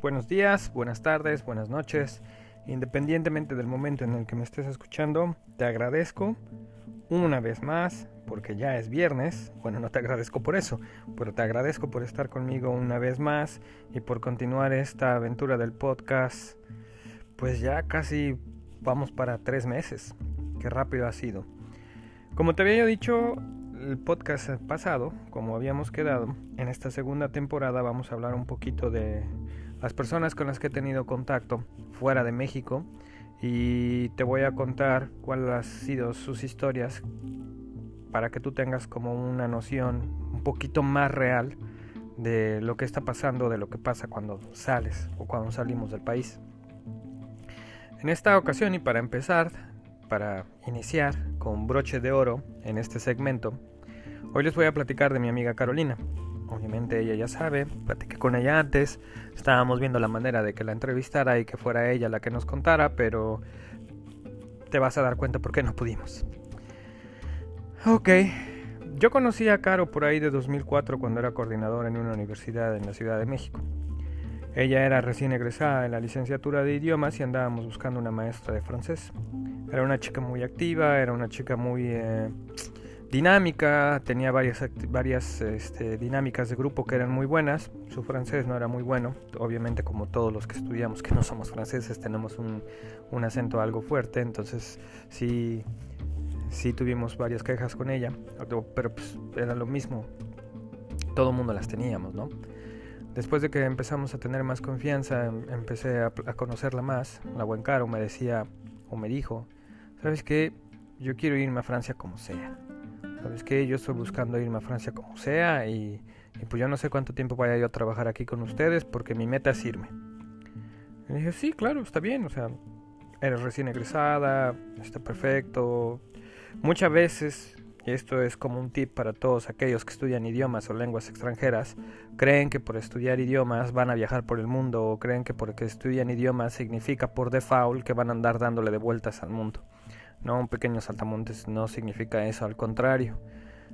buenos días, buenas tardes, buenas noches. Independientemente del momento en el que me estés escuchando, te agradezco una vez más porque ya es viernes. Bueno, no te agradezco por eso, pero te agradezco por estar conmigo una vez más y por continuar esta aventura del podcast. Pues ya casi vamos para tres meses. Qué rápido ha sido. Como te había dicho, el podcast pasado, como habíamos quedado, en esta segunda temporada vamos a hablar un poquito de las personas con las que he tenido contacto fuera de México y te voy a contar cuáles han sido sus historias para que tú tengas como una noción un poquito más real de lo que está pasando, de lo que pasa cuando sales o cuando salimos del país. En esta ocasión y para empezar, para iniciar con broche de oro en este segmento, Hoy les voy a platicar de mi amiga Carolina. Obviamente ella ya sabe, platiqué con ella antes, estábamos viendo la manera de que la entrevistara y que fuera ella la que nos contara, pero te vas a dar cuenta por qué no pudimos. Ok, yo conocí a Caro por ahí de 2004 cuando era coordinadora en una universidad en la Ciudad de México. Ella era recién egresada en la licenciatura de idiomas y andábamos buscando una maestra de francés. Era una chica muy activa, era una chica muy... Eh, dinámica, tenía varias, varias este, dinámicas de grupo que eran muy buenas, su francés no era muy bueno, obviamente como todos los que estudiamos que no somos franceses tenemos un, un acento algo fuerte, entonces sí, sí tuvimos varias quejas con ella, pero pues era lo mismo, todo el mundo las teníamos, ¿no? Después de que empezamos a tener más confianza, em, empecé a, a conocerla más, la buen caro me decía o me dijo, ¿sabes qué? Yo quiero irme a Francia como sea ¿Sabes qué? Yo estoy buscando irme a Francia como sea y, pues yo no sé cuánto tiempo vaya yo a trabajar aquí con ustedes porque mi meta es irme. Y dije, sí, claro, está bien, o sea, eres recién egresada, está perfecto. Muchas veces, y esto es como un tip para todos aquellos que estudian idiomas o lenguas extranjeras, creen que por estudiar idiomas van a viajar por el mundo o creen que porque estudian idiomas significa por default que van a andar dándole de vueltas al mundo. No, un pequeño saltamontes no significa eso, al contrario.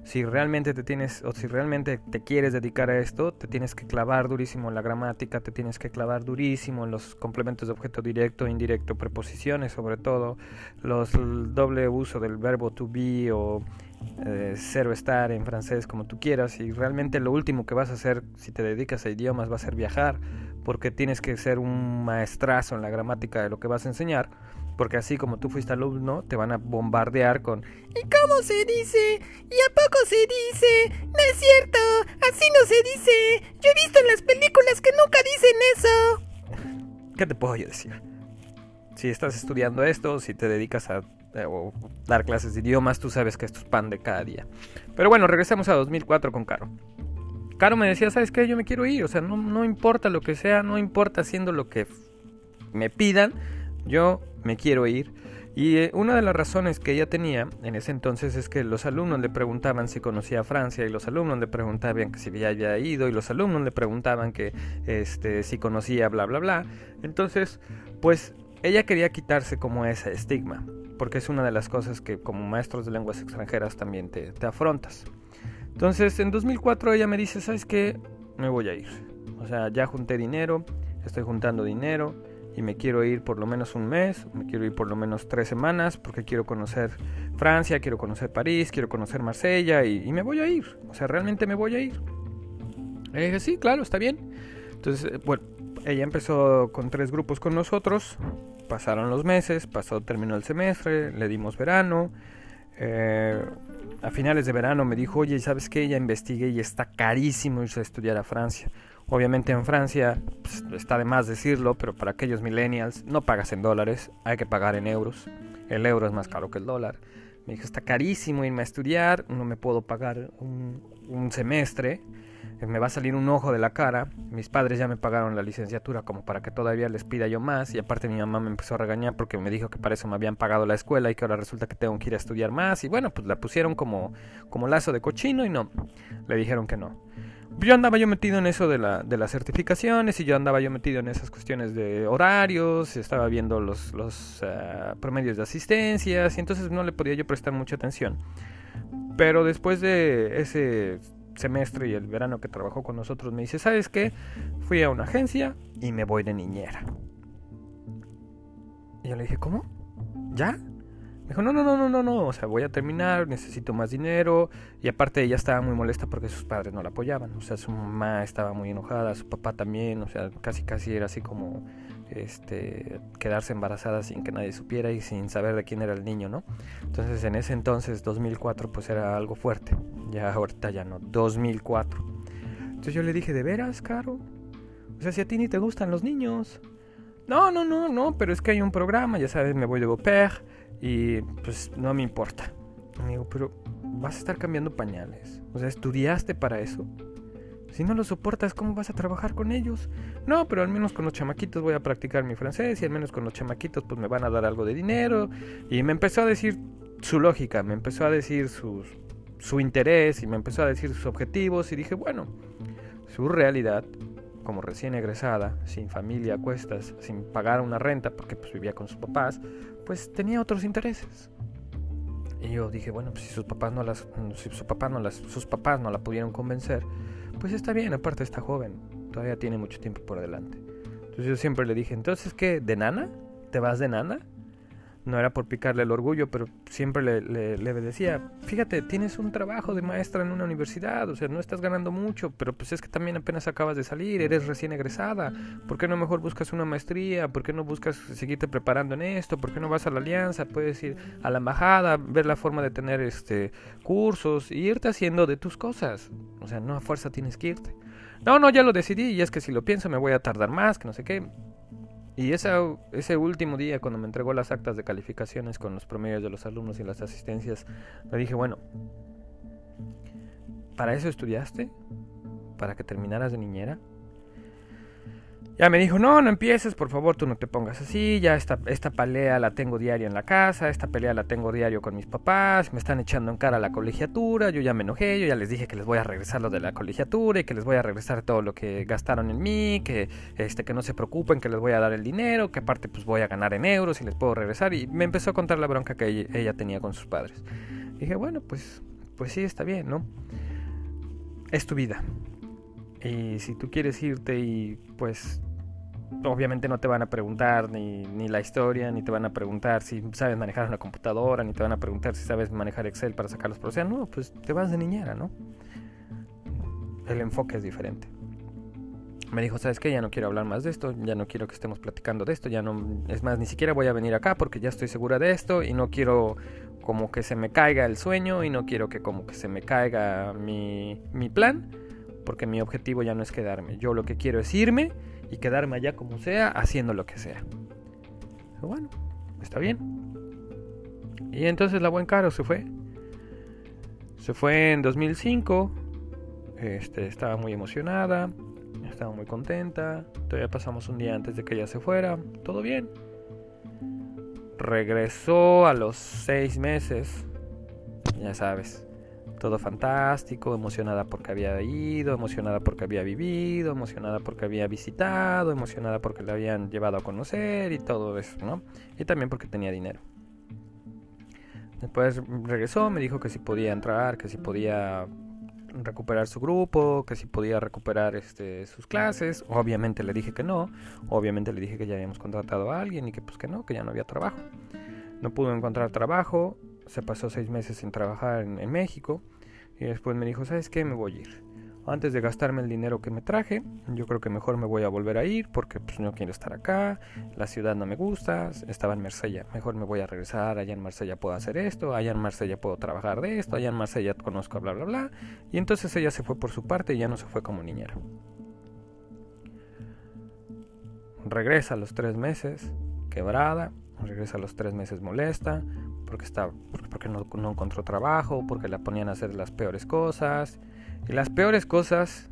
Si realmente te tienes o si realmente te quieres dedicar a esto, te tienes que clavar durísimo en la gramática, te tienes que clavar durísimo en los complementos de objeto directo, indirecto, preposiciones, sobre todo los el doble uso del verbo to be o eh, cero estar en francés como tú quieras y realmente lo último que vas a hacer si te dedicas a idiomas va a ser viajar porque tienes que ser un maestrazo en la gramática de lo que vas a enseñar porque así como tú fuiste alumno, te van a bombardear con ¿Y cómo se dice? ¿Y a poco se dice? No es cierto, así no se dice. Yo he visto en las películas que nunca dicen eso. ¿Qué te puedo yo decir? Si estás estudiando esto, si te dedicas a eh, dar clases de idiomas, tú sabes que esto es pan de cada día. Pero bueno, regresamos a 2004 con Caro. Caro me decía, ¿sabes qué? Yo me quiero ir, o sea, no, no importa lo que sea, no importa haciendo lo que me pidan, yo me quiero ir. Y eh, una de las razones que ella tenía en ese entonces es que los alumnos le preguntaban si conocía Francia y los alumnos le preguntaban si ya había ido y los alumnos le preguntaban que este, si conocía bla bla bla. Entonces, pues ella quería quitarse como ese estigma, porque es una de las cosas que como maestros de lenguas extranjeras también te, te afrontas. Entonces, en 2004 ella me dice, ¿sabes qué? Me voy a ir. O sea, ya junté dinero, estoy juntando dinero y me quiero ir por lo menos un mes, me quiero ir por lo menos tres semanas porque quiero conocer Francia, quiero conocer París, quiero conocer Marsella y, me voy a ir. O sea, realmente me voy a ir. Le dije, sí, claro, está bien. Entonces, eh, bueno, ella empezó con tres grupos con nosotros, pasaron los meses, pasó, terminó el semestre, le dimos verano. Eh, a finales de verano me dijo, oye, ¿sabes qué? Ya investigué y está carísimo irse a estudiar a Francia. Obviamente en Francia, pues, está de más decirlo, pero para aquellos millennials no pagas en dólares, hay que pagar en euros. El euro es más caro que el dólar. Me dijo, está carísimo irme a estudiar, no me puedo pagar un, un semestre, me va a salir un ojo de la cara. Mis padres ya me pagaron la licenciatura como para que todavía les pida yo más. Y aparte mi mamá me empezó a regañar porque me dijo que para eso me habían pagado la escuela y que ahora resulta que tengo que ir a estudiar más. Y bueno, pues la pusieron como, como lazo de cochino y no, le dijeron que no yo andaba yo metido en eso de, la, de las certificaciones y yo andaba yo metido en esas cuestiones de horarios, estaba viendo los, los uh, promedios de asistencias y entonces no le podía yo prestar mucha atención. Pero después de ese semestre y el verano que trabajó con nosotros me dice, ¿sabes qué? Fui a una agencia y me voy de niñera. Y yo le dije, ¿cómo? ¿Ya? Me dijo, no, no, no, no, no, no, o sea, voy a terminar, necesito más dinero. Y aparte ella estaba muy molesta porque sus padres no la apoyaban. O sea, su mamá estaba muy enojada, su papá también, o sea, casi casi era así como este quedarse embarazada sin que nadie supiera y sin saber de quién era el niño, ¿no? Entonces en ese entonces, 2004, pues era algo fuerte. Ya ahorita ya no, 2004. Entonces yo le dije, ¿de veras, Caro? O sea, si a ti ni te gustan los niños. No, no, no, no, pero es que hay un programa, ya sabes, me voy de au y pues no me importa. Amigo, pero vas a estar cambiando pañales. O sea, ¿estudiaste para eso? Si no lo soportas, ¿cómo vas a trabajar con ellos? No, pero al menos con los chamaquitos voy a practicar mi francés y al menos con los chamaquitos pues me van a dar algo de dinero. Y me empezó a decir su lógica, me empezó a decir sus, su interés y me empezó a decir sus objetivos y dije, bueno, su realidad como recién egresada, sin familia a cuestas, sin pagar una renta porque pues vivía con sus papás, pues tenía otros intereses. Y yo dije, bueno, pues si sus papás no las si su papá no las sus papás no la pudieron convencer, pues está bien, aparte está joven, todavía tiene mucho tiempo por delante. Entonces yo siempre le dije, "¿Entonces qué? ¿De nana? ¿Te vas de nana?" No era por picarle el orgullo, pero siempre le, le, decía, fíjate, tienes un trabajo de maestra en una universidad, o sea, no estás ganando mucho, pero pues es que también apenas acabas de salir, eres recién egresada, ¿por qué no mejor buscas una maestría? ¿Por qué no buscas seguirte preparando en esto? ¿Por qué no vas a la alianza? Puedes ir a la embajada, ver la forma de tener este cursos y irte haciendo de tus cosas, o sea, no a fuerza tienes que irte. No, no, ya lo decidí y es que si lo pienso me voy a tardar más, que no sé qué. Y ese, ese último día, cuando me entregó las actas de calificaciones con los promedios de los alumnos y las asistencias, le dije, bueno, ¿para eso estudiaste? ¿Para que terminaras de niñera? Ya me dijo, no, no empieces, por favor, tú no te pongas así, ya esta, esta pelea la tengo diario en la casa, esta pelea la tengo diario con mis papás, me están echando en cara la colegiatura, yo ya me enojé, yo ya les dije que les voy a regresar lo de la colegiatura y que les voy a regresar todo lo que gastaron en mí, que, este, que no se preocupen, que les voy a dar el dinero, que aparte pues voy a ganar en euros y les puedo regresar, y me empezó a contar la bronca que ella, tenía con sus padres. dije, bueno, pues, pues sí, está bien, ¿no? Es tu vida. Y si tú quieres irte y pues obviamente no te van a preguntar ni, ni, la historia, ni te van a preguntar si sabes manejar una computadora, ni te van a preguntar si sabes manejar Excel para sacar los procesos. No, pues te vas de niñera, ¿no? El enfoque es diferente. Me dijo, ¿sabes qué? Ya no quiero hablar más de esto, ya no quiero que estemos platicando de esto, ya no, es más, ni siquiera voy a venir acá porque ya estoy segura de esto y no quiero como que se me caiga el sueño y no quiero que como que se me caiga mi, mi plan, porque mi objetivo ya no es quedarme. Yo lo que quiero es irme y quedarme allá como sea, haciendo lo que sea. bueno, está bien. Y entonces la buen caro se fue. Se fue en 2005. Este, estaba muy emocionada. Estaba muy contenta. Todavía pasamos un día antes de que ella se fuera. Todo bien. Regresó a los seis meses. Ya sabes todo fantástico, emocionada porque había ido, emocionada porque había vivido, emocionada porque había visitado, emocionada porque le habían llevado a conocer y todo eso, ¿no? Y también porque tenía dinero. Después regresó, me dijo que si podía entrar, que si podía recuperar su grupo, que si podía recuperar este, sus clases. Obviamente le dije que no, obviamente le dije que ya habíamos contratado a alguien y que pues que no, que ya no había trabajo. No pudo encontrar trabajo, se pasó seis meses sin trabajar en, México y después me dijo, ¿sabes qué? Me voy a ir. Antes de gastarme el dinero que me traje, yo creo que mejor me voy a volver a ir porque pues, no quiero estar acá, la ciudad no me gusta, estaba en Marsella, mejor me voy a regresar, allá en Marsella puedo hacer esto, allá en Marsella puedo trabajar de esto, allá en Marsella conozco bla bla bla. Y entonces ella se fue por su parte y ya no se fue como niñera. Regresa a los tres meses, quebrada, regresa a los tres meses molesta, porque, está, porque no, encontró trabajo, porque la ponían a hacer las peores cosas. Y las peores cosas,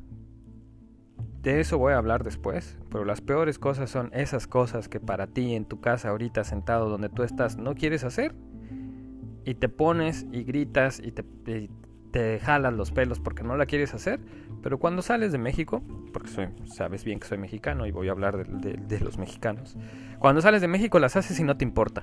de eso voy a hablar después, pero las peores cosas son esas cosas que para ti en tu casa ahorita sentado donde tú estás no quieres hacer. Y te pones y gritas y te, te jalas los pelos porque no la quieres hacer. Pero cuando sales de México, porque sabes bien que soy mexicano y voy a hablar de, de los mexicanos. Cuando sales de México las haces y no te importa.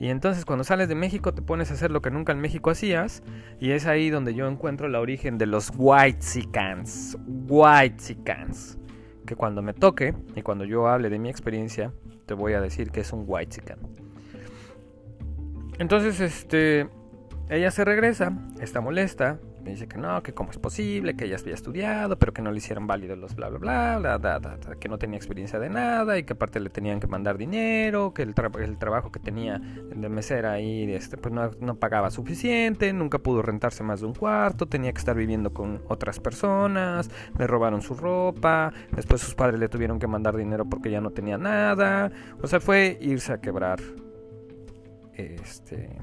Y entonces cuando sales de México te pones a hacer lo que nunca en México hacías. Y es ahí donde yo encuentro la origen de los White White Whitexicans. Que cuando me toque y cuando yo hable de mi experiencia, te voy a decir que es un White. Entonces, este, ella se regresa, está molesta, me dice que no, que cómo es posible, que ella había estudiado, pero que no le hicieron válidos los bla bla bla, bla, bla, que no tenía experiencia de nada y que aparte le tenían que mandar dinero, que el, el trabajo que tenía de mesera ahí este, pues no, no, pagaba suficiente, nunca pudo rentarse más de un cuarto, tenía que estar viviendo con otras personas, le robaron su ropa, después sus padres le tuvieron que mandar dinero porque ya no tenía nada, o sea, fue irse a quebrar este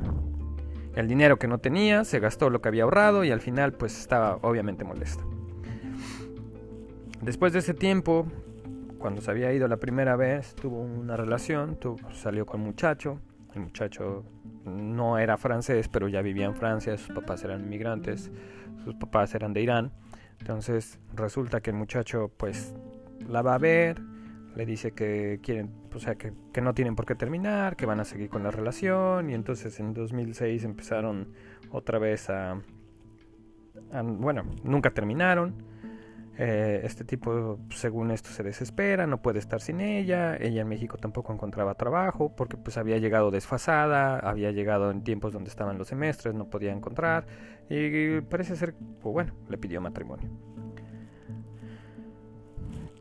el dinero que no tenía, se gastó lo que había ahorrado y al final pues estaba obviamente molesta. Después de ese tiempo, cuando se había ido la primera vez, tuvo una relación, salió con un muchacho, el muchacho no era francés, pero ya vivía en Francia, sus papás eran inmigrantes, sus papás eran de Irán, entonces resulta que el muchacho pues la va a ver, le dice que quieren, o sea, que, no tienen por qué terminar, que van a seguir con la relación y entonces en 2006 empezaron otra vez a, bueno, nunca terminaron. Eh, este tipo, según esto, se desespera, no puede estar sin ella. Ella en México tampoco encontraba trabajo porque pues había llegado desfasada, había llegado en tiempos donde estaban los semestres, no podía encontrar y parece ser, pues, bueno, le pidió matrimonio.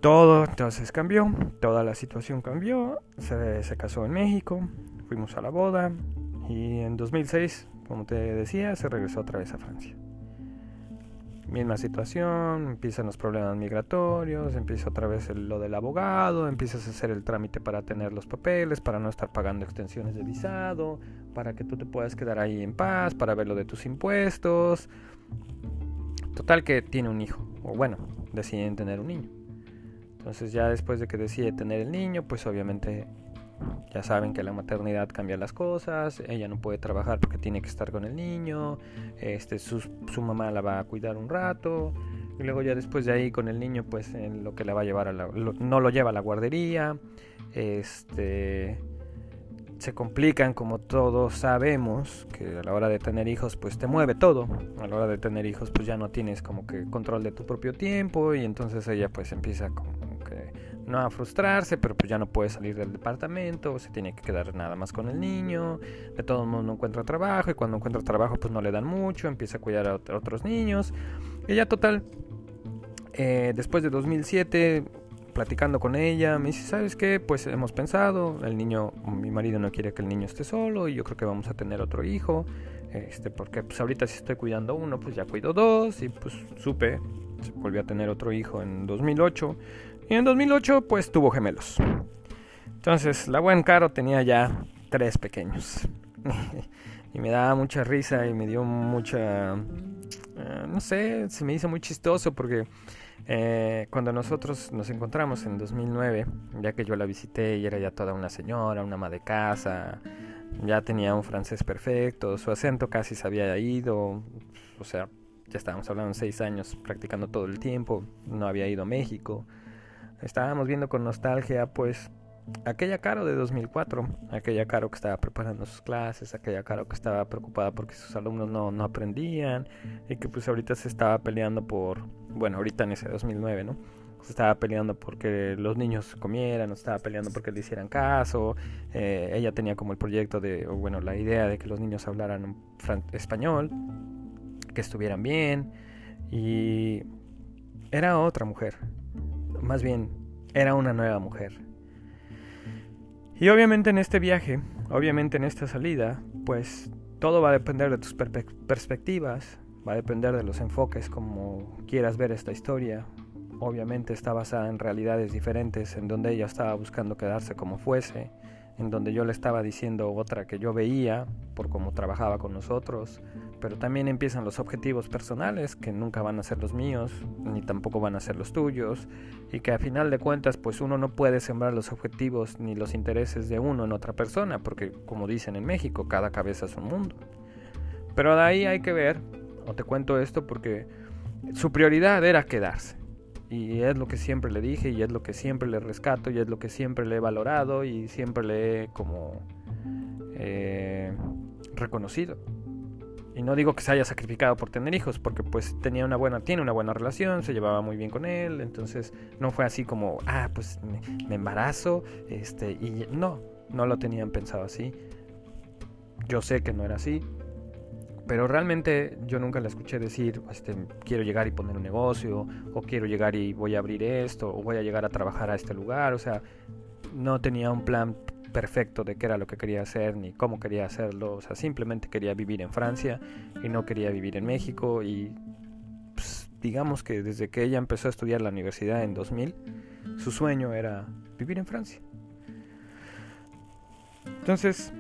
Todo entonces cambió, toda la situación cambió, se, se, casó en México, fuimos a la boda y en 2006, como te decía, se regresó otra vez a Francia. Misma situación, empiezan los problemas migratorios, empieza otra vez lo del abogado, empiezas a hacer el trámite para tener los papeles, para no estar pagando extensiones de visado, para que tú te puedas quedar ahí en paz, para ver lo de tus impuestos. Total que tiene un hijo, o bueno, deciden tener un niño. Entonces ya después de que decide tener el niño, pues obviamente ya saben que la maternidad cambia las cosas, ella no puede trabajar porque tiene que estar con el niño, este, su, su mamá la va a cuidar un rato, y luego ya después de ahí con el niño, pues en lo que la va a llevar a la, no lo lleva a la guardería, este se complican como todos sabemos que a la hora de tener hijos pues te mueve todo a la hora de tener hijos pues ya no tienes como que control de tu propio tiempo y entonces ella pues empieza como no a frustrarse, pero pues ya no puede salir del departamento, se tiene que quedar nada más con el niño, de todo modo no encuentra trabajo y cuando encuentra trabajo pues no le dan mucho, empieza a cuidar a, otros niños. Y ya total, eh, después de 2007, platicando con ella, me dice, ¿sabes qué? Pues hemos pensado, el niño, mi marido no quiere que el niño esté solo y yo creo que vamos a tener otro hijo. Este, porque pues ahorita si estoy cuidando uno, pues ya cuido dos y pues supe, volvió a tener otro hijo en 2008 y en 2008 pues tuvo gemelos. Entonces la buen Caro tenía ya tres pequeños. y me daba mucha risa y me dio mucha... Eh, no sé, se me hizo muy chistoso porque eh, cuando nosotros nos encontramos en 2009, ya que yo la visité y era ya toda una señora, una ama de casa, ya tenía un francés perfecto, su acento casi se había ido, o sea, ya estábamos hablando seis años practicando todo el tiempo, no había ido a México. Estábamos viendo con nostalgia, pues, aquella Caro de 2004, aquella Caro que estaba preparando sus clases, aquella Caro que estaba preocupada porque sus alumnos no, no aprendían y que pues ahorita se estaba peleando por, bueno, ahorita en ese 2009, ¿no? Se estaba peleando porque los niños comieran, estaba peleando porque le hicieran caso. Eh, ella tenía como el proyecto de, bueno, la idea de que los niños hablaran español, que estuvieran bien. Y era otra mujer, más bien, era una nueva mujer. Y obviamente en este viaje, obviamente en esta salida, pues todo va a depender de tus perspectivas, va a depender de los enfoques como quieras ver esta historia. Obviamente está basada en realidades diferentes, en donde ella estaba buscando quedarse como fuese, en donde yo le estaba diciendo otra que yo veía por cómo trabajaba con nosotros, pero también empiezan los objetivos personales que nunca van a ser los míos, ni tampoco van a ser los tuyos, y que a final de cuentas pues uno no puede sembrar los objetivos ni los intereses de uno en otra persona, porque como dicen en México, cada cabeza es un mundo. Pero de ahí hay que ver, o te cuento esto porque su prioridad era quedarse. Y es lo que siempre le dije y es lo que siempre le rescato y es lo que siempre le he valorado y siempre le he como eh, reconocido. Y no digo que se haya sacrificado por tener hijos, porque pues tenía una buena, tiene una buena relación, se llevaba muy bien con él, entonces no fue así como, ah, pues me, me embarazo, este, y no, no lo tenían pensado así. Yo sé que no era así, pero realmente yo nunca la escuché decir, este, quiero llegar y poner un negocio, o quiero llegar y voy a abrir esto, o voy a llegar a trabajar a este lugar, o sea, no tenía un plan perfecto de qué era lo que quería hacer ni cómo quería hacerlo, o sea, simplemente quería vivir en Francia y no quería vivir en México y pues, digamos que desde que ella empezó a estudiar la universidad en 2000, su sueño era vivir en Francia. Entonces,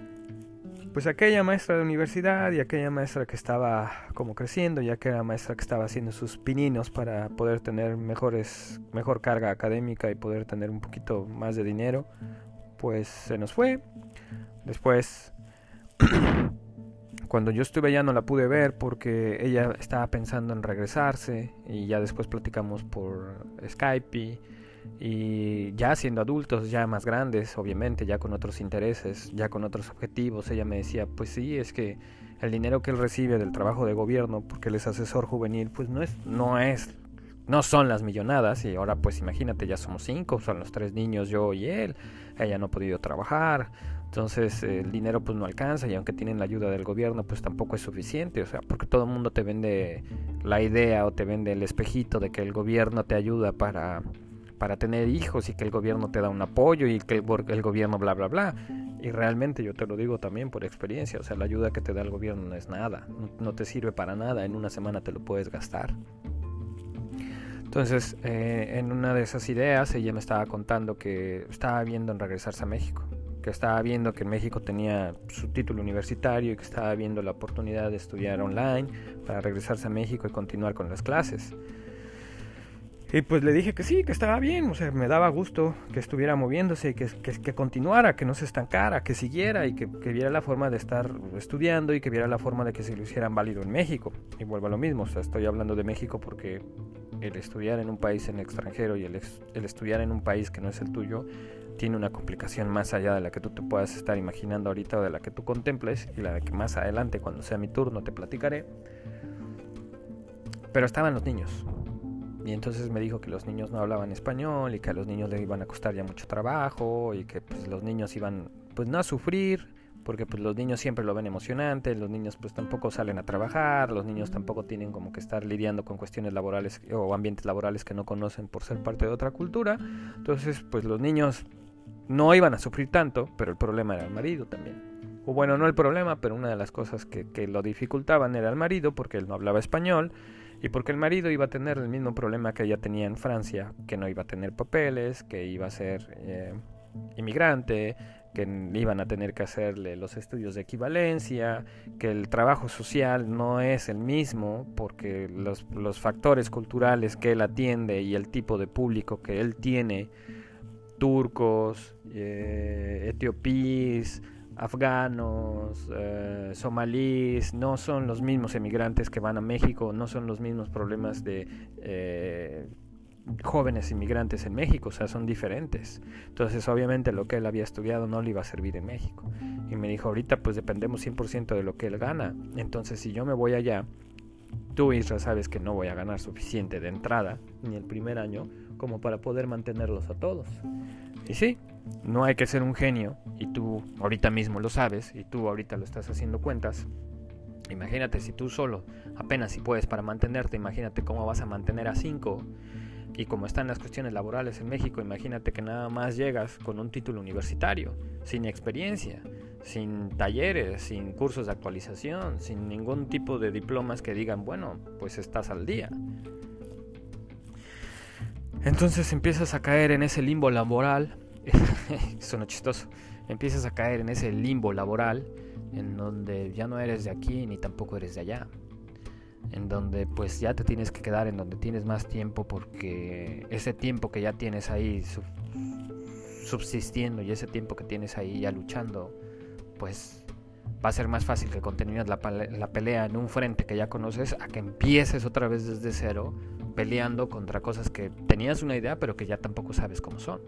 pues aquella maestra de universidad y aquella maestra que estaba como creciendo y aquella maestra que estaba haciendo sus pininos para poder tener mejores mejor carga académica y poder tener un poquito más de dinero pues se nos fue. Después cuando yo estuve allá no la pude ver porque ella estaba pensando en regresarse y ya después platicamos por Skype y y ya siendo adultos, ya más grandes, obviamente, ya con otros intereses, ya con otros objetivos, ella me decía, pues sí, es que el dinero que él recibe del trabajo de gobierno, porque él es asesor juvenil, pues no es, no es, no son las millonadas, y ahora pues imagínate, ya somos cinco, son los tres niños, yo y él, ella no ha podido trabajar, entonces el dinero pues no alcanza y aunque tienen la ayuda del gobierno pues tampoco es suficiente, o sea, porque todo el mundo te vende la idea o te vende el espejito de que el gobierno te ayuda para para tener hijos y que el gobierno te da un apoyo y que el, gobierno bla bla bla. Y realmente yo te lo digo también por experiencia, o sea, la ayuda que te da el gobierno no es nada, no, te sirve para nada, en una semana te lo puedes gastar. Entonces, eh, en una de esas ideas, ella me estaba contando que estaba viendo en regresarse a México, que estaba viendo que en México tenía su título universitario y que estaba viendo la oportunidad de estudiar online para regresarse a México y continuar con las clases. Y pues le dije que sí, que estaba bien, o sea, me daba gusto que estuviera moviéndose, que, que, continuara, que no se estancara, que siguiera y que, viera la forma de estar estudiando y que viera la forma de que se lo hicieran válido en México. Y vuelvo a lo mismo, o sea, estoy hablando de México porque el estudiar en un país en extranjero y el, el estudiar en un país que no es el tuyo tiene una complicación más allá de la que tú te puedas estar imaginando ahorita o de la que tú contemples y la de que más adelante, cuando sea mi turno, te platicaré. Pero estaban los niños, y entonces me dijo que los niños no hablaban español y que a los niños le iban a costar ya mucho trabajo y que pues los niños iban pues no a sufrir porque pues los niños siempre lo ven emocionante, los niños pues tampoco salen a trabajar, los niños tampoco tienen como que estar lidiando con cuestiones laborales o ambientes laborales que no conocen por ser parte de otra cultura. Entonces pues los niños no iban a sufrir tanto, pero el problema era el marido también. O bueno, no el problema, pero una de las cosas que, que lo dificultaban era el marido porque él no hablaba español y porque el marido iba a tener el mismo problema que ella tenía en Francia, que no iba a tener papeles, que iba a ser eh, inmigrante, que iban a tener que hacerle los estudios de equivalencia, que el trabajo social no es el mismo, porque los, los factores culturales que él atiende y el tipo de público que él tiene, turcos, eh, afganos, eh, somalíes, no son los mismos emigrantes que van a México, no son los mismos problemas de eh, jóvenes inmigrantes en México, o sea, son diferentes. Entonces, obviamente, lo que él había estudiado no le iba a servir en México. Y me dijo, ahorita pues dependemos 100% de lo que él gana. Entonces, si yo me voy allá, tú, Israel, sabes que no voy a ganar suficiente de entrada, ni el primer año, como para poder mantenerlos a todos. Y sí, no hay que ser un genio, y tú ahorita mismo lo sabes, y tú ahorita lo estás haciendo cuentas. Imagínate si tú solo, apenas si puedes para mantenerte, imagínate cómo vas a mantener a cinco. Y como están las cuestiones laborales en México, imagínate que nada más llegas con un título universitario, sin experiencia, sin talleres, sin cursos de actualización, sin ningún tipo de diplomas que digan, bueno, pues estás al día. Entonces empiezas a caer en ese limbo laboral suena chistoso, empiezas a caer en ese limbo laboral en donde ya no eres de aquí ni tampoco eres de allá. En donde pues ya te tienes que quedar en donde tienes más tiempo porque ese tiempo que ya tienes ahí subsistiendo y ese tiempo que tienes ahí ya luchando, pues va a ser más fácil que continúes la, la, pelea en un frente que ya conoces a que empieces otra vez desde cero peleando contra cosas que tenías una idea pero que ya tampoco sabes cómo son.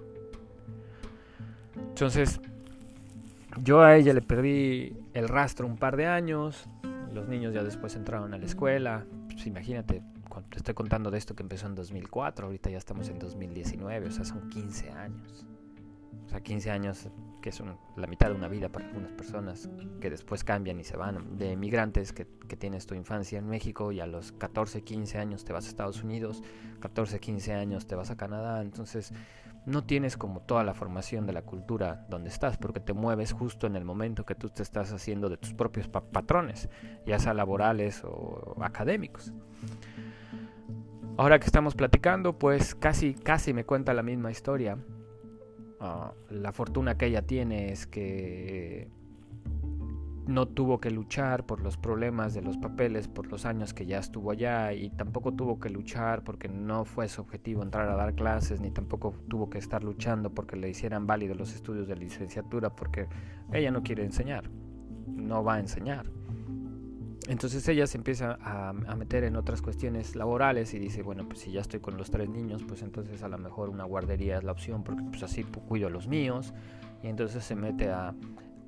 Entonces, yo a ella le perdí el rastro un par de años, los niños ya después entraron a la escuela, pues imagínate, te estoy contando de esto que empezó en 2004, ahorita ya estamos en 2019, o sea, son 15 años. O sea, 15 años que son la mitad de una vida para algunas personas que después cambian y se van, de migrantes que, que, tienes tu infancia en México y a los 14, 15 años te vas a Estados Unidos, 14, 15 años te vas a Canadá, entonces no tienes como toda la formación de la cultura donde estás, porque te mueves justo en el momento que tú te estás haciendo de tus propios patrones, ya sea laborales o académicos. Ahora que estamos platicando, pues casi, casi me cuenta la misma historia. Ah, la fortuna que ella tiene es que no tuvo que luchar por los problemas de los papeles por los años que ya estuvo allá y tampoco tuvo que luchar porque no fue su objetivo entrar a dar clases ni tampoco tuvo que estar luchando porque le hicieran válidos los estudios de licenciatura porque ella no quiere enseñar, no va a enseñar. Entonces ella se empieza a, meter en otras cuestiones laborales y dice, bueno, pues si ya estoy con los tres niños, pues entonces a lo mejor una guardería es la opción porque pues así cuido a los míos. Y entonces se mete a,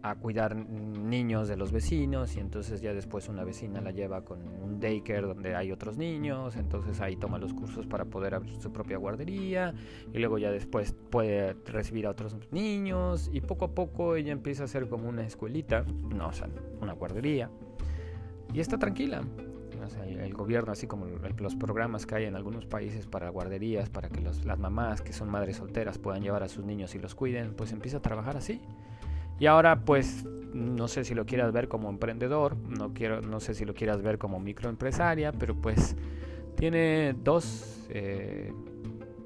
a cuidar niños de los vecinos y entonces ya después una vecina la lleva con un daycare donde hay otros niños, entonces ahí toma los cursos para poder abrir su propia guardería y luego ya después puede recibir a otros niños y poco a poco ella empieza a ser como una escuelita, no, o sea, una guardería y está tranquila. Sea, el, gobierno, así como los programas que hay en algunos países para guarderías, para que los, las mamás que son madres solteras puedan llevar a sus niños y los cuiden, pues empieza a trabajar así. Y ahora pues no sé si lo quieras ver como emprendedor, no, quiero, no sé si lo quieras ver como microempresaria, pero pues tiene dos, eh,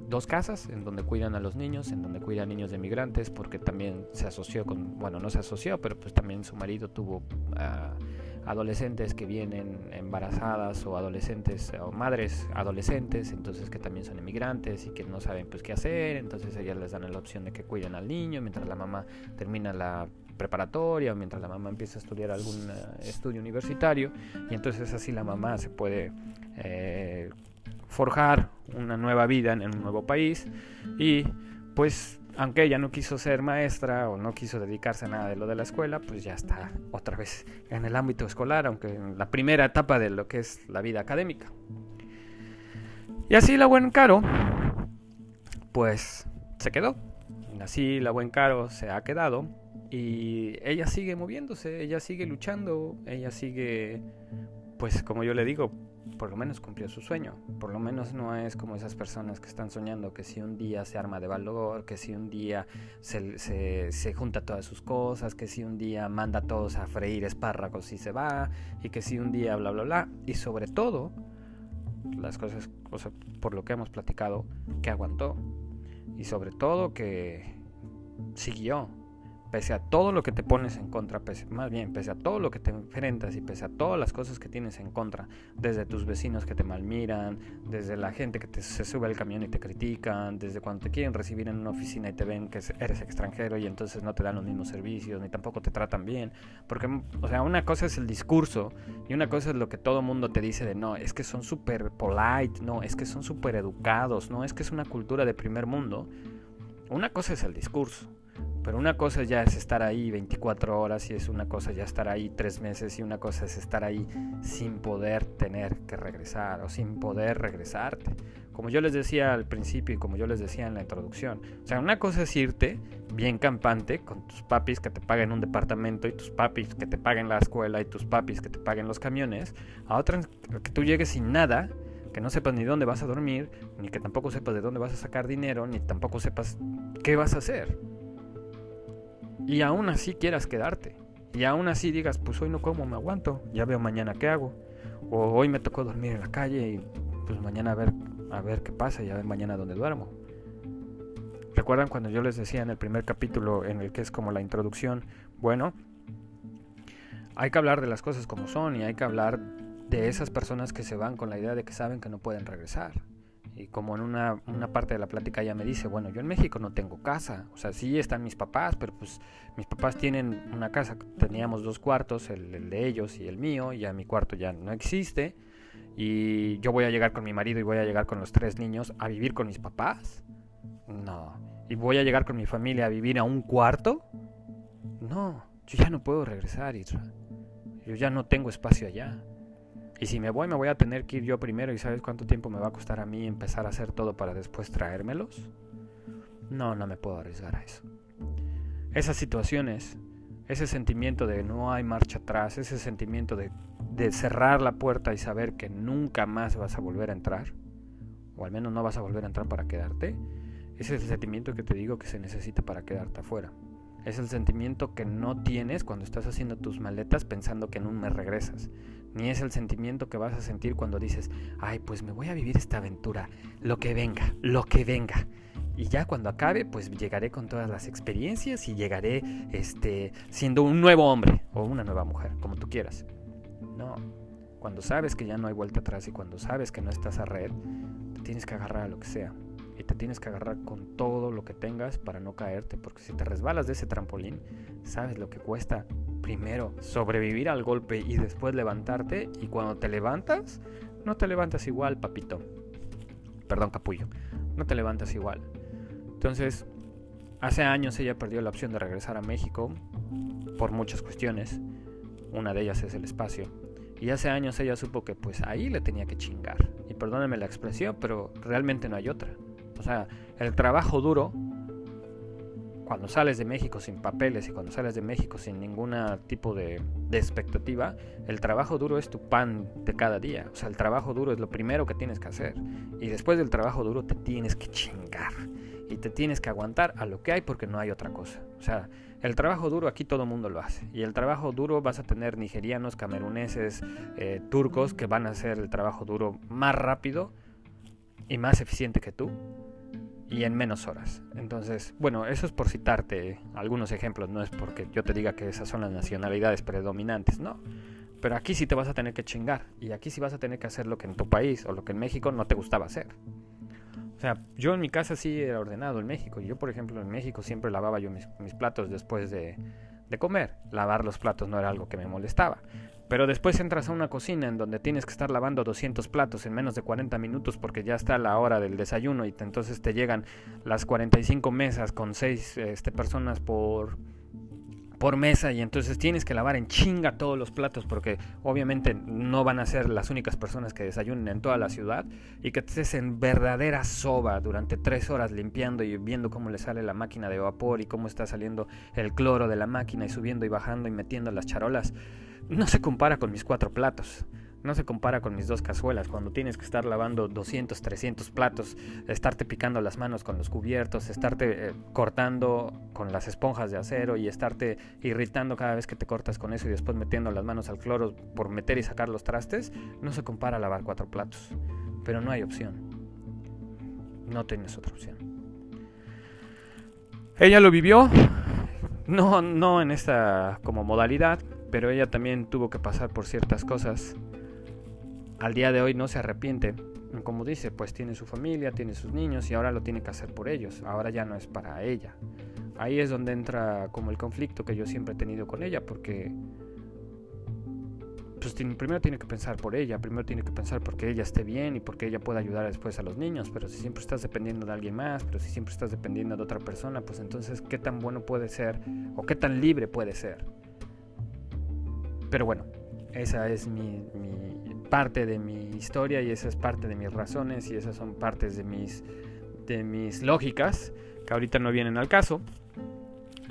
dos casas en donde cuidan a los niños, en donde cuidan niños de migrantes, porque también se asoció con, bueno, no se asoció, pero pues también su marido tuvo... Uh, adolescentes que vienen embarazadas o adolescentes o madres adolescentes, entonces que también son inmigrantes y que no saben pues qué hacer, entonces ellas les dan la opción de que cuiden al niño mientras la mamá termina la preparatoria o mientras la mamá empieza a estudiar algún uh, estudio universitario y entonces así la mamá se puede eh, forjar una nueva vida en un nuevo país y pues aunque ella no quiso ser maestra o no quiso dedicarse a nada de lo de la escuela, pues ya está otra vez en el ámbito escolar, aunque en la primera etapa de lo que es la vida académica. Y así la buen Caro, pues se quedó. Así la buen Caro se ha quedado y ella sigue moviéndose, ella sigue luchando, ella sigue, pues como yo le digo, por lo menos cumplió su sueño. Por lo menos no es como esas personas que están soñando que si un día se arma de valor, que si un día se, se, junta todas sus cosas, que si un día manda a todos a freír espárragos y se va, y que si un día bla bla bla. Y sobre todo, las cosas, por lo que hemos platicado, que aguantó. Y sobre todo que siguió, pese a todo lo que te pones en contra, más bien, pese a todo lo que te enfrentas y pese a todas las cosas que tienes en contra, desde tus vecinos que te malmiran, desde la gente que te, se sube al camión y te critican, desde cuando te quieren recibir en una oficina y te ven que eres extranjero y entonces no te dan los mismos servicios, ni tampoco te tratan bien, porque, o sea, una cosa es el discurso y una cosa es lo que todo mundo te dice de no, es que son súper polite, no, es que son súper educados, no, es que es una cultura de primer mundo. Una cosa es el discurso pero una cosa ya es estar ahí 24 horas y es una cosa ya estar ahí tres meses y una cosa es estar ahí sin poder tener que regresar o sin poder regresarte. Como yo les decía al principio y como yo les decía en la introducción. O sea, una cosa es irte bien campante con tus papis que te paguen un departamento y tus papis que te paguen la escuela y tus papis que te paguen los camiones. A otra que tú llegues sin nada que no sepas ni dónde vas a dormir, ni que tampoco sepas de dónde vas a sacar dinero, ni tampoco sepas qué vas a hacer y aún así quieras quedarte. Y aún así digas, pues hoy no como, me aguanto, ya veo mañana qué hago. O hoy me tocó dormir en la calle y pues mañana a ver, a ver qué pasa y a ver mañana dónde duermo. ¿Recuerdan cuando yo les decía en el primer capítulo en el que es como la introducción? Bueno, hay que hablar de las cosas como son y hay que hablar de esas personas que se van con la idea de que saben que no pueden regresar. Y como en una, una, parte de la plática ella me dice, bueno, yo en México no tengo casa, o sea, sí están mis papás, pero pues mis papás tienen una casa, teníamos dos cuartos, el, de ellos y el mío, y ya mi cuarto ya no existe, y yo voy a llegar con mi marido y voy a llegar con los tres niños a vivir con mis papás, no, y voy a llegar con mi familia a vivir a un cuarto, no. yo ya no puedo regresar, Isra. Yo ya no tengo espacio allá. Y si me voy, me voy a tener que ir yo primero y ¿sabes cuánto tiempo me va a costar a mí empezar a hacer todo para después traérmelos? No, no me puedo arriesgar a eso. Esas situaciones, ese sentimiento de no hay marcha atrás, ese sentimiento de, cerrar la puerta y saber que nunca más vas a volver a entrar, o al menos no vas a volver a entrar para quedarte, ese es el sentimiento que te digo que se necesita para quedarte afuera. Es el sentimiento que no tienes cuando estás haciendo tus maletas pensando que un mes regresas. Ni es el sentimiento que vas a sentir cuando dices, ay, pues me voy a vivir esta aventura, lo que venga, lo que venga. Y ya cuando acabe, pues llegaré con todas las experiencias y llegaré este, siendo un nuevo hombre o una nueva mujer, como tú quieras. No, cuando sabes que ya no hay vuelta atrás y cuando sabes que no estás a red, te tienes que agarrar a lo que sea y te tienes que agarrar con todo lo que tengas para no caerte, porque si te resbalas de ese trampolín, sabes lo que cuesta primero sobrevivir al golpe y después levantarte y cuando te levantas, no te levantas igual, papito. Perdón, capullo. No te levantas igual. Entonces, hace años ella perdió la opción de regresar a México por muchas cuestiones. Una de ellas es el espacio. Y hace años ella supo que pues ahí le tenía que chingar. Y perdónenme la expresión, pero realmente no hay otra. O sea, el trabajo duro, cuando sales de México sin papeles y cuando sales de México sin ningún tipo de, de, expectativa, el trabajo duro es tu pan de cada día. O sea, el trabajo duro es lo primero que tienes que hacer. Y después del trabajo duro te tienes que chingar. Y te tienes que aguantar a lo que hay porque no hay otra cosa. O sea, el trabajo duro aquí todo el mundo lo hace. Y el trabajo duro vas a tener nigerianos, cameruneses, eh, turcos que van a hacer el trabajo duro más rápido y más eficiente que tú y en menos horas. Entonces, bueno, eso es por citarte algunos ejemplos, no es porque yo te diga que esas son las nacionalidades predominantes, no. Pero aquí sí te vas a tener que chingar y aquí sí vas a tener que hacer lo que en tu país o lo que en México no te gustaba hacer. O sea, yo en mi casa sí era ordenado en México. Yo, por ejemplo, en México siempre lavaba yo mis, mis platos después de, de comer. Lavar los platos no era algo que me molestaba. Pero después entras a una cocina en donde tienes que estar lavando 200 platos en menos de 40 minutos porque ya está la hora del desayuno y entonces te llegan las 45 mesas con 6 este, personas por, por mesa y entonces tienes que lavar en chinga todos los platos porque obviamente no van a ser las únicas personas que desayunen en toda la ciudad y que estés en verdadera soba durante tres horas limpiando y viendo cómo le sale la máquina de vapor y cómo está saliendo el cloro de la máquina y subiendo y bajando y metiendo las charolas no se compara con mis cuatro platos. No se compara con mis dos cazuelas, cuando tienes que estar lavando 200, 300 platos, estarte picando las manos con los cubiertos, estarte eh, cortando con las esponjas de acero y estarte irritando cada vez que te cortas con eso y después metiendo las manos al cloro por meter y sacar los trastes, no se compara a lavar cuatro platos. Pero no hay opción. No tienes otra opción. Ella lo vivió, no, no en esta como modalidad, pero ella también tuvo que pasar por ciertas cosas. Al día de hoy no se arrepiente. Como dice, pues tiene su familia, tiene sus niños y ahora lo tiene que hacer por ellos. Ahora ya no es para ella. Ahí es donde entra como el conflicto que yo siempre he tenido con ella, porque pues primero tiene que pensar por ella, primero tiene que pensar porque ella esté bien y porque ella pueda ayudar después a los niños, pero si siempre estás dependiendo de alguien más, pero si siempre estás dependiendo de otra persona, pues entonces qué tan bueno puede ser o qué tan libre puede ser. Pero bueno, esa es mi, parte de mi historia y esa es parte de mis razones y esas son partes de mis, de mis lógicas que ahorita no vienen al caso.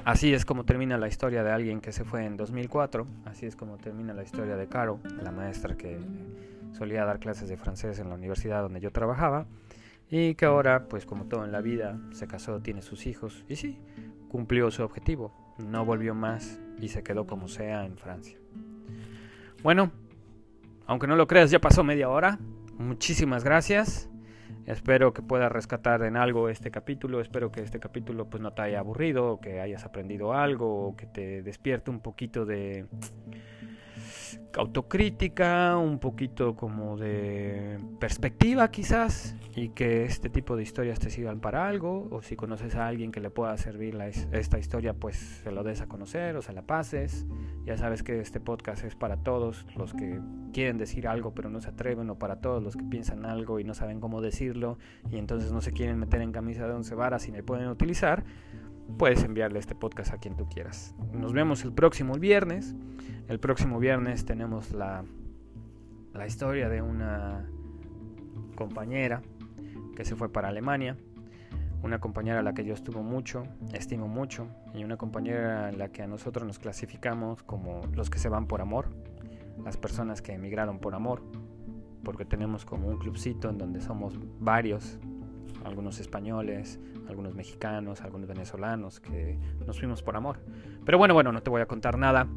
Así es como termina la historia de alguien que se fue en 2004, así es como termina la historia de Caro, la maestra que solía dar clases de francés en la universidad donde yo trabajaba y que ahora, pues como todo en la vida, se casó, tiene sus hijos y sí, cumplió su objetivo, no volvió más y se quedó como sea en Francia. Bueno, aunque no lo creas, ya pasó media hora. Muchísimas gracias. Espero que puedas rescatar en algo este capítulo. Espero que este capítulo pues no te haya aburrido, que hayas aprendido algo, que te despierte un poquito de autocrítica, un poquito como de perspectiva quizás, y que este tipo de historias te sirvan para algo, o si conoces a alguien que le pueda servir esta historia, pues se lo des a conocer o se la pases. Ya sabes que este podcast es para todos los que quieren decir algo pero no se atreven, o para todos los que piensan algo y no saben cómo decirlo, y entonces no se quieren meter en camisa de once varas y me pueden utilizar. Puedes enviarle este podcast a quien tú quieras. Nos vemos el próximo viernes. El próximo viernes tenemos la, la historia de una compañera que se fue para Alemania. Una compañera a la que yo estuvo mucho, estimo mucho, y una compañera en la que a nosotros nos clasificamos como los que se van por amor, las personas que emigraron por amor, porque tenemos como un clubcito en donde somos varios algunos españoles, algunos mexicanos, algunos venezolanos que nos fuimos por amor. Pero bueno, bueno, no te voy a contar nada.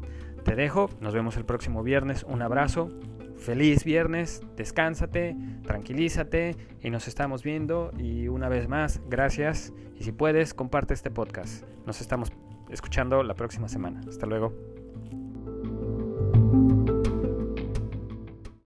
Te dejo, nos vemos el próximo viernes. Un abrazo. Feliz viernes, descánsate, tranquilízate y nos estamos viendo. Y una vez más, gracias. Y si puedes, comparte este podcast. Nos estamos escuchando la próxima semana. Hasta luego.